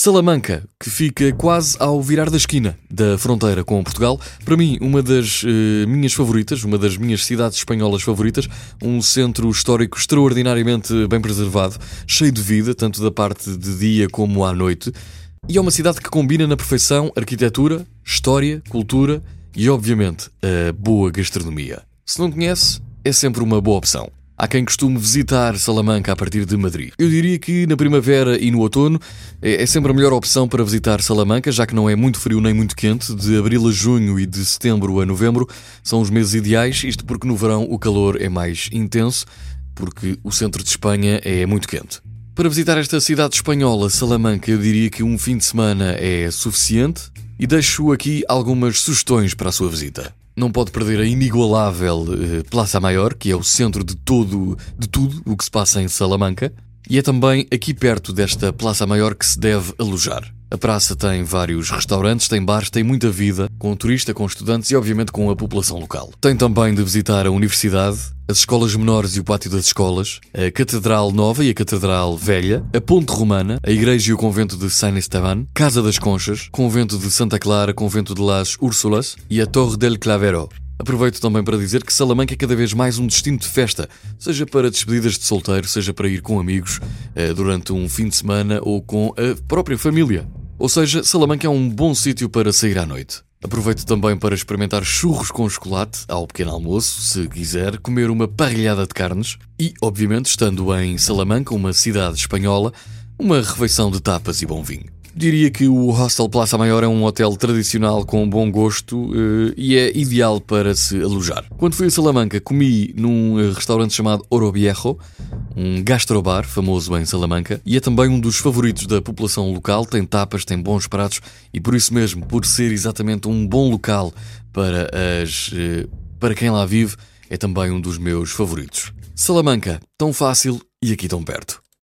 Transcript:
Salamanca, que fica quase ao virar da esquina da fronteira com Portugal, para mim, uma das uh, minhas favoritas, uma das minhas cidades espanholas favoritas, um centro histórico extraordinariamente bem preservado, cheio de vida, tanto da parte de dia como à noite, e é uma cidade que combina na perfeição arquitetura, história, cultura e, obviamente, a boa gastronomia. Se não conhece, é sempre uma boa opção. Há quem costume visitar Salamanca a partir de Madrid. Eu diria que na primavera e no outono é, é sempre a melhor opção para visitar Salamanca, já que não é muito frio nem muito quente. De abril a junho e de setembro a novembro são os meses ideais, isto porque no verão o calor é mais intenso, porque o centro de Espanha é muito quente. Para visitar esta cidade espanhola, Salamanca, eu diria que um fim de semana é suficiente e deixo aqui algumas sugestões para a sua visita não pode perder a inigualável uh, Plaza Maior, que é o centro de todo, de tudo o que se passa em Salamanca, e é também aqui perto desta Plaza Maior que se deve alojar. A praça tem vários restaurantes, tem bares, tem muita vida, com turista, com estudantes e obviamente com a população local. Tem também de visitar a universidade, as escolas menores e o pátio das escolas, a Catedral Nova e a Catedral Velha, a Ponte Romana, a Igreja e o Convento de San Esteban, Casa das Conchas, Convento de Santa Clara, Convento de las Úrsulas e a Torre del Clavero. Aproveito também para dizer que Salamanca é cada vez mais um destino de festa, seja para despedidas de solteiro, seja para ir com amigos eh, durante um fim de semana ou com a própria família. Ou seja, Salamanca é um bom sítio para sair à noite. Aproveito também para experimentar churros com chocolate ao pequeno almoço, se quiser, comer uma parrilhada de carnes e, obviamente, estando em Salamanca, uma cidade espanhola, uma refeição de tapas e bom vinho. Diria que o Hostel Plaza Maior é um hotel tradicional com bom gosto uh, e é ideal para se alojar. Quando fui a Salamanca, comi num uh, restaurante chamado Oro Viejo, um gastrobar famoso em Salamanca, e é também um dos favoritos da população local. Tem tapas, tem bons pratos e por isso mesmo, por ser exatamente um bom local para as uh, para quem lá vive, é também um dos meus favoritos. Salamanca, tão fácil e aqui tão perto.